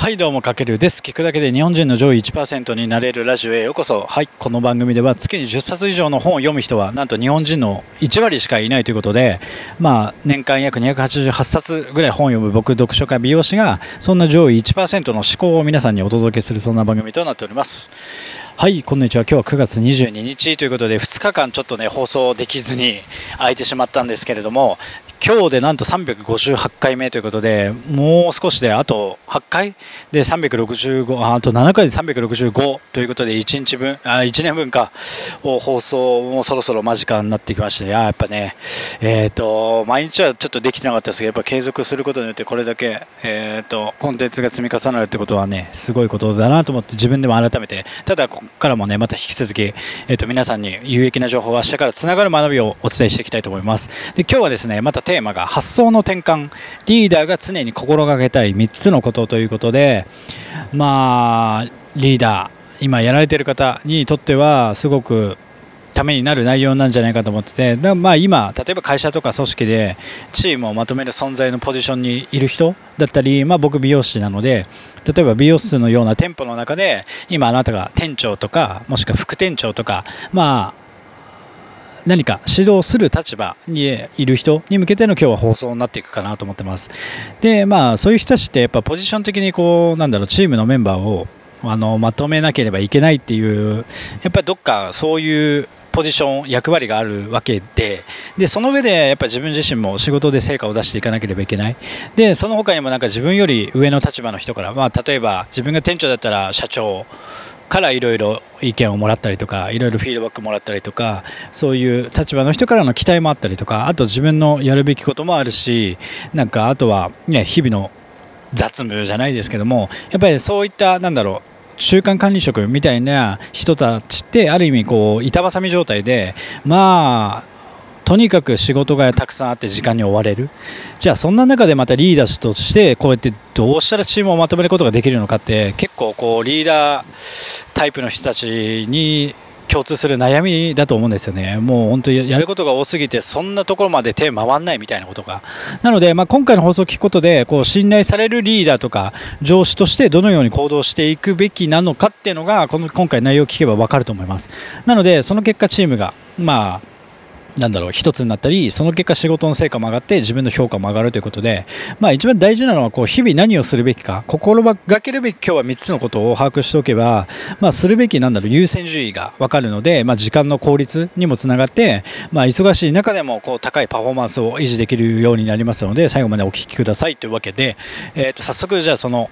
はいどうもかけるです。聞くだけで日本人の上位1%になれるラジオへようこそ。はいこの番組では月に10冊以上の本を読む人はなんと日本人の1割しかいないということでまあ年間約288冊ぐらい本を読む僕読書家美容師がそんな上位1%の思考を皆さんにお届けするそんな番組となっております。はいこんにちは。今日は9月22日ということで2日間ちょっとね放送できずに空いてしまったんですけれども今日でなんと358回目ということで、もう少しであと8回？で365、あと7回で365ということで1日分、あ1年分か、を放送もそろそろ間近になってきまして、やっぱね、えっ、ー、と、毎日はちょっとできてなかったですけど、やっぱ継続することによってこれだけ、えっ、ー、と、コンテンツが積み重なるってことはね、すごいことだなと思って自分でも改めて、ただここからもね、また引き続き、えっ、ー、と、皆さんに有益な情報は明日からつながる学びをお伝えしていきたいと思います。で、今日はですね、またテーマが発想の転換。リーダーが常に心がけたい3つのことということでまあリーダー今やられている方にとってはすごくためになる内容なんじゃないかと思っててだまあ今、例えば会社とか組織でチームをまとめる存在のポジションにいる人だったり、まあ、僕、美容師なので例えば美容室のような店舗の中で今、あなたが店長とかもしくは副店長とか、まあ、何か指導する立場にいる人に向けての今日は放送になっていくかなと思ってます。で、まあ、そういう人たちってやっぱポジション的にこう、なんだろう、チームのメンバーをあのまとめなければいけないっていう、やっぱりどっかそういうポジション、役割があるわけで、で、その上でやっぱ自分自身も仕事で成果を出していかなければいけない。で、その他にもなんか自分より上の立場の人から、まあ、例えば自分が店長だったら社長、からいろいろ意見をもらったりとかいろいろフィードバックもらったりとかそういう立場の人からの期待もあったりとかあと自分のやるべきこともあるしなんかあとは、ね、日々の雑務じゃないですけどもやっぱりそういったなんだろう中間管理職みたいな人たちってある意味こう板挟み状態でまあとにかく仕事がたくさんあって時間に追われる。じゃあそんな中でまたリーダーとしてこうやってどうしたらチームをまとめることができるのかって結構こうリーダータイプの人たちに共通する悩みだと思うんですよね、もう本当にやることが多すぎて、そんなところまで手回らないみたいなことが、なので、まあ、今回の放送を聞くことで、こう信頼されるリーダーとか、上司としてどのように行動していくべきなのかっていうのが、この今回、内容を聞けば分かると思います。なので、その結果、チームが、まあ、なんだろう一つになったりその結果仕事の成果も上がって自分の評価も上がるということで、まあ、一番大事なのはこう日々何をするべきか心がけるべき今日は3つのことを把握しておけば、まあ、するべきなんだろう優先順位が分かるので、まあ、時間の効率にもつながって、まあ、忙しい中でもこう高いパフォーマンスを維持できるようになりますので最後までお聞きくださいというわけで、えー、と早速じゃあその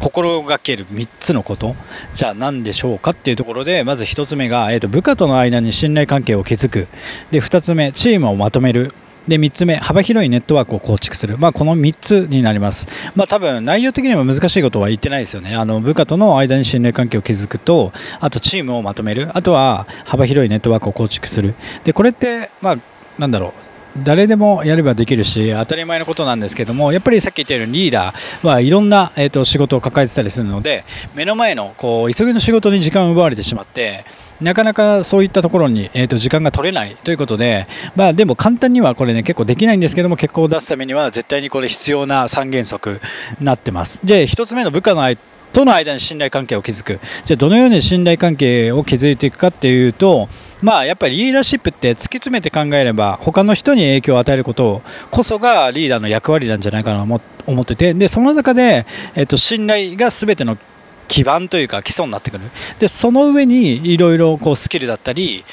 心がける3つのこと。じゃあ何でしょうかっていうところでまず1つ目が、えー、と部下との間に信頼関係を築く。で2つ目チームをまとめる。で3つ目、幅広いネットワークを構築する、まあ、この3つになります、まあ、多分内容的には難しいことは言ってないですよね、あの部下との間に信頼関係を築くと、あとチームをまとめる、あとは幅広いネットワークを構築する、でこれって、まあ、なんだろう。誰でもやればできるし当たり前のことなんですけどもやっぱりさっき言ったようにリーダーはいろんな、えーと、仕事を抱えてたりするので目の前のこう急ぎの仕事に時間を奪われてしまってなかなかそういったところに、えーと、時間が取れないということで、まあ、でも簡単にはこれね結構できないんですけども結果を出すためには絶対にこれ必要な3原則になってます。で1つ目の部下のとの間に信頼関係を築く。じゃあどのように信頼関係を築いていくかっていうとまあやっぱりリーダーシップって突き詰めて考えれば他の人に影響を与えることこそがリーダーの役割なんじゃないかなと思ってて。でその中で、えっと、信頼が全ての基盤というか基礎になってくる。でその上にいろいろスキルだったり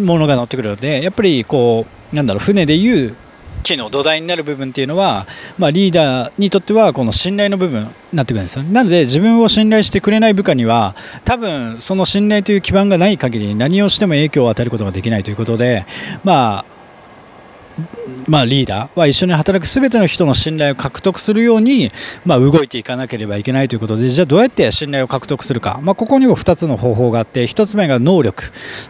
ものが乗ってくるのでやっぱりこうなんだろう船でいう機の土台になる部分っていうのは、まあ、リーダーにとってはこの信頼の部分になってくるんですよ。なので自分を信頼してくれない部下には多分その信頼という基盤がない限り何をしても影響を与えることができないということでまあまあ、リーダーは一緒に働く全ての人の信頼を獲得するように、まあ、動いていかなければいけないということでじゃあどうやって信頼を獲得するか、まあ、ここにも2つの方法があって1つ目が能力。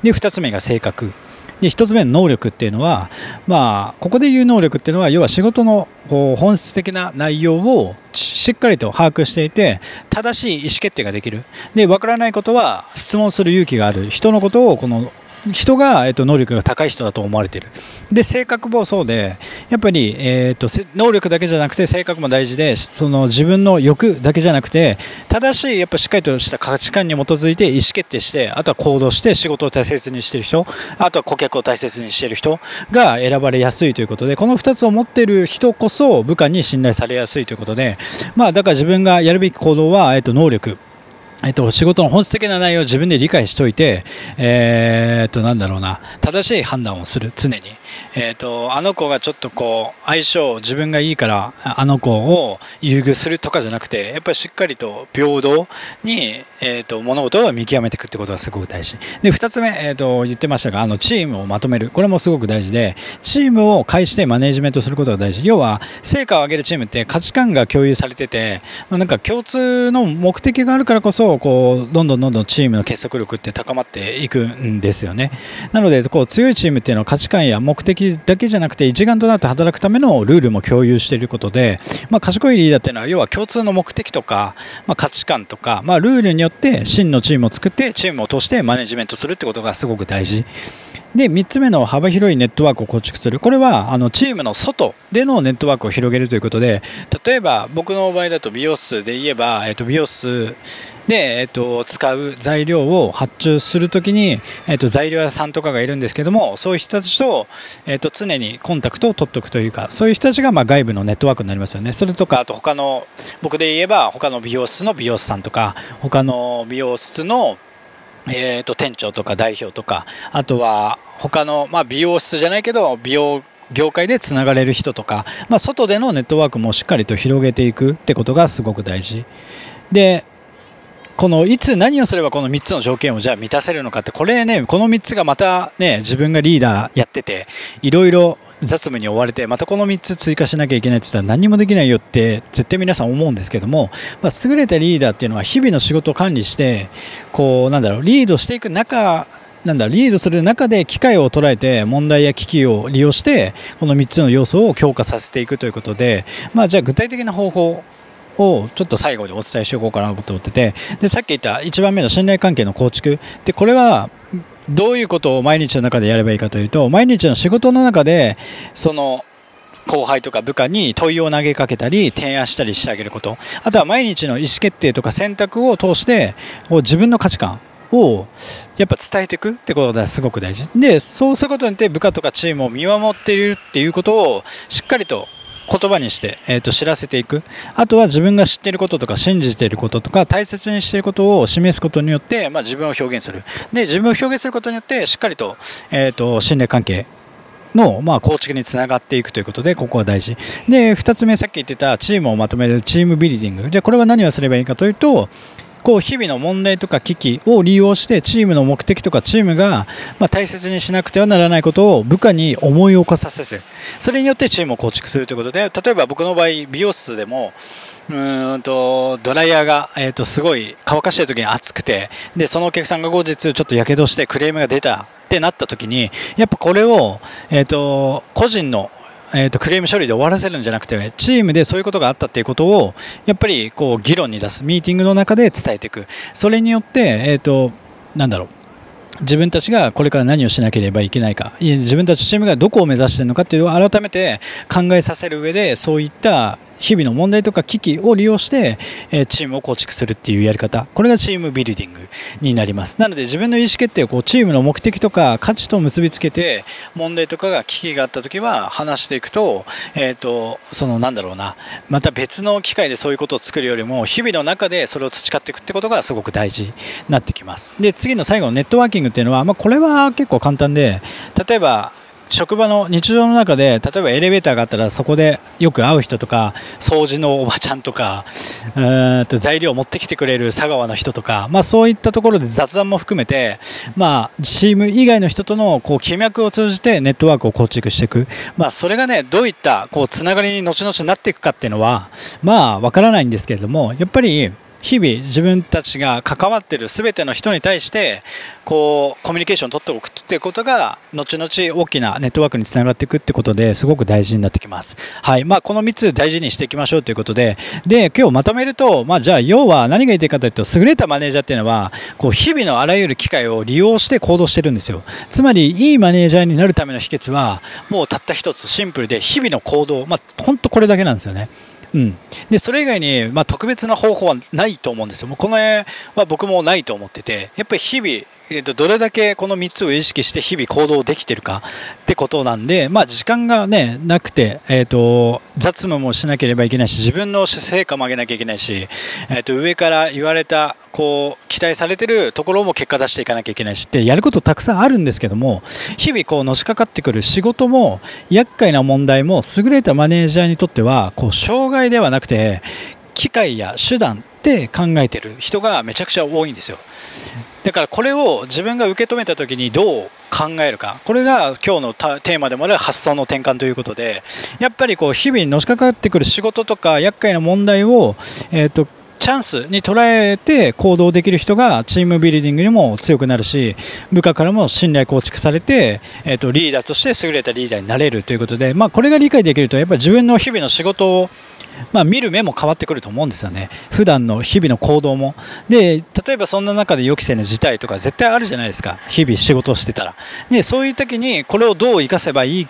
で2つ目が性格。で1つ目の能力っていうのは、まあ、ここで言う能力っていうのは要は仕事の本質的な内容をしっかりと把握していて正しい意思決定ができる。で分からないことは質問する勇気がある。人のことをこの人が、えー、と能力が高い人だと思われている。で性格もそうでやっぱり、えーと、能力だけじゃなくて性格も大事でその自分の欲だけじゃなくて正しいやっぱしっかりとした価値観に基づいて意思決定してあとは行動して仕事を大切にしている人あとは顧客を大切にしている人が選ばれやすいということでこの2つを持っている人こそ部下に信頼されやすいということで、まあ、だから自分がやるべき行動は、えー、と能力。えっと、仕事の本質的な内容を自分で理解しておいて、えー、っと、なんだろうな、正しい判断をする、常に。えー、っと、あの子がちょっとこう、相性、自分がいいから、あの子を優遇するとかじゃなくて、やっぱりしっかりと平等に、えー、っと、物事を見極めていくってことがすごく大事。で、二つ目、えっと、言ってましたが、あの、チームをまとめる。これもすごく大事で、チームを介してマネジメントすることが大事。要は、成果を上げるチームって価値観が共有されてて、まあ、なんか共通の目的があるからこそ、こうどんどんどんどんチームの結束力って高まっていくんですよね。なのでこう強いチームっていうのは価値観や目的だけじゃなくて一丸となって働くためのルールも共有していることで、まあ、賢いリーダーっていうのは要は共通の目的とか、まあ、価値観とか、まあ、ルールによって真のチームを作ってチームを通してマネジメントするってことがすごく大事。で3つ目の幅広いネットワークを構築する。これはあのチームの外でのネットワークを広げるということで例えば僕の場合だと美容室で言えば、えっと、美容室で、えっと、使う材料を発注するときに、えっと、材料屋さんとかがいるんですけどもそういう人たちと,、えっと常にコンタクトを取っておくというかそういう人たちがまあ外部のネットワークになりますよね。それとかあと他の僕で言えば他の美容室の美容師さんとか他の美容室のえーと、店長とか代表とかあとは他の、まあ、美容室じゃないけど美容業界でつながれる人とか、まあ、外でのネットワークもしっかりと広げていくってことがすごく大事。でこのいつ何をすればこの3つの条件をじゃあ満たせるのかってこれねこの3つがまたね自分がリーダーやってていろいろ雑務に追われてまたこの3つ追加しなきゃいけないって言ったら何もできないよって絶対皆さん思うんですけども、まあ、優れたリーダーっていうのは日々の仕事を管理してこうなんだろうリードしていく中なんだリードする中で機会を捉えて問題や危機を利用してこの3つの要素を強化させていくということで、まあ、じゃあ具体的な方法をちょっと最後にお伝えしておこうかなと思ってて。でさっき言った1番目の信頼関係の構築。でこれはどういうことを毎日の中でやればいいかというと毎日の仕事の中でその後輩とか部下に問いを投げかけたり提案したりしてあげること。あとは毎日の意思決定とか選択を通して自分の価値観をやっぱ伝えていくってことがすごく大事。でそうすることによって部下とかチームを見守っているっていうことをしっかりと言葉にして、えーと、知らせていくあとは自分が知っていることとか信じていることとか大切にしていることを示すことによって、まあ、自分を表現するで自分を表現することによってしっかりと,、えーと、信頼関係の、まあ、構築につながっていくということで、ここは大事。で、2つ目、さっき言ってたチームをまとめるチームビルディング。じゃ、これは何をすればいいかというと、こう日々の問題とか危機を利用してチームの目的とかチームがま大切にしなくてはならないことを部下に思い起こさせずそれによってチームを構築するということで例えば僕の場合美容室でもうんとドライヤーが、えー、とすごい乾かしてる時に熱くてでそのお客さんが後日ちょっとやけどしてクレームが出たってなった時にやっぱこれを、えー、と個人のえーと、クレーム処理で終わらせるんじゃなくてチームでそういうことがあったっていうことをやっぱりこう議論に出すミーティングの中で伝えていく。それによって、えーと、なんだろう。自分たちがこれから何をしなければいけないか。自分たちチームがどこを目指しているのかっていうのを改めて考えさせる上でそういった日々の問題とか危機を利用して、え、チームを構築するっていうやり方。これがチームビルディングになります。なので自分の意思決定をこうチームの目的とか価値と結びつけて問題とかが危機があった時は話していくと,、えーと、そのなんだろうな。また別の機会でそういうことを作るよりも日々の中でそれを培っていくってことがすごく大事になってきます。で次の最後のネットワーキングっていうのは、まあ、これは結構簡単で例えば職場の日常の中で例えばエレベーターがあったらそこでよく会う人とか掃除のおばちゃんとかと材料を持ってきてくれる佐川の人とか、まあ、そういったところで雑談も含めて、まあ、チーム以外の人とのこう気脈を通じてネットワークを構築していく、まあ、それがねどういったこうつながりに後々なっていくかっていうのはまあわからないんですけれどもやっぱり日々自分たちが関わってる全ての人に対してこうコミュニケーションを取っておくっていうことが後々大きなネットワークにつながっていくってことですごく大事になってきます。はいまあ、この3つ大事にしていきましょうということでで今日まとめると、まあ、じゃあ要は何が言いたいかというと優れたマネージャーっていうのはこう日々のあらゆる機会を利用して行動してるんですよ。つまりいいマネージャーになるための秘訣はもうたった一つシンプルで日々の行動、まあ、本当これだけなんですよね。うん、でそれ以外に、まあ、特別な方法はないと思うんですよ。もうこの辺は僕もないと思っててやっぱり日々えー、とどれだけこの3つを意識して日々行動できてるかってことなんで、まあ、時間が、ね、なくて、えーと、雑務もしなければいけないし自分の成果も上げなきゃいけないし、えー、と上から言われたこう期待されてるところも結果出していかなきゃいけないしってやることたくさんあるんですけども日々こうのしかかってくる仕事も厄介な問題も優れたマネージャーにとってはこう障害ではなくて機会や手段って考えてる人がめちゃくちゃ多いんですよ。だからこれを自分が受け止めた時にどう考えるかこれが今日のテーマでもある発想の転換ということでやっぱりこう日々のしかかってくる仕事とか厄介な問題を、えーと、チャンスに捉えて行動できる人がチームビルディングにも強くなるし部下からも信頼構築されて、えーとリーダーとして優れたリーダーになれるということで、まあ、これが理解できるとやっぱり自分の日々の仕事をまあ、見る目も変わってくると思うんですよね、普段の日々の行動も。で例えばそんな中で予期せぬ事態とか絶対あるじゃないですか、日々仕事をしてたら。でそういう時にこれをどう生かせばいい？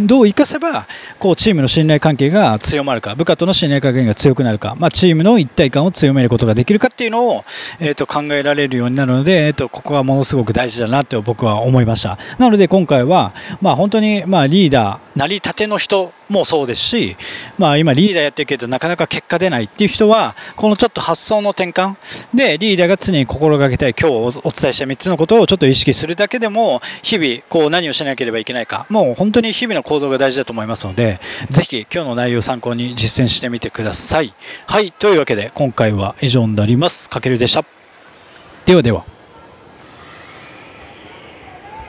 どう生かせばこうチームの信頼関係が強まるか部下との信頼関係が強くなるか、まあ、チームの一体感を強めることができるかっていうのを、えー、と考えられるようになるので、えー、とここはものすごく大事だなと僕は思いましたなので今回は、まあ、本当にまあリーダーなりたての人もそうですし、まあ、今リーダーやってるけどなかなか結果出ないっていう人はこのちょっと発想の転換でリーダーが常に心がけたい今日お伝えした3つのことをちょっと意識するだけでも日々こう何をしなければいけないかもう本当に日々の行動が大事だと思いますのでぜひ今日の内容を参考に実践してみてください。はいというわけで今回は以上になります。かけるでした。ではでは。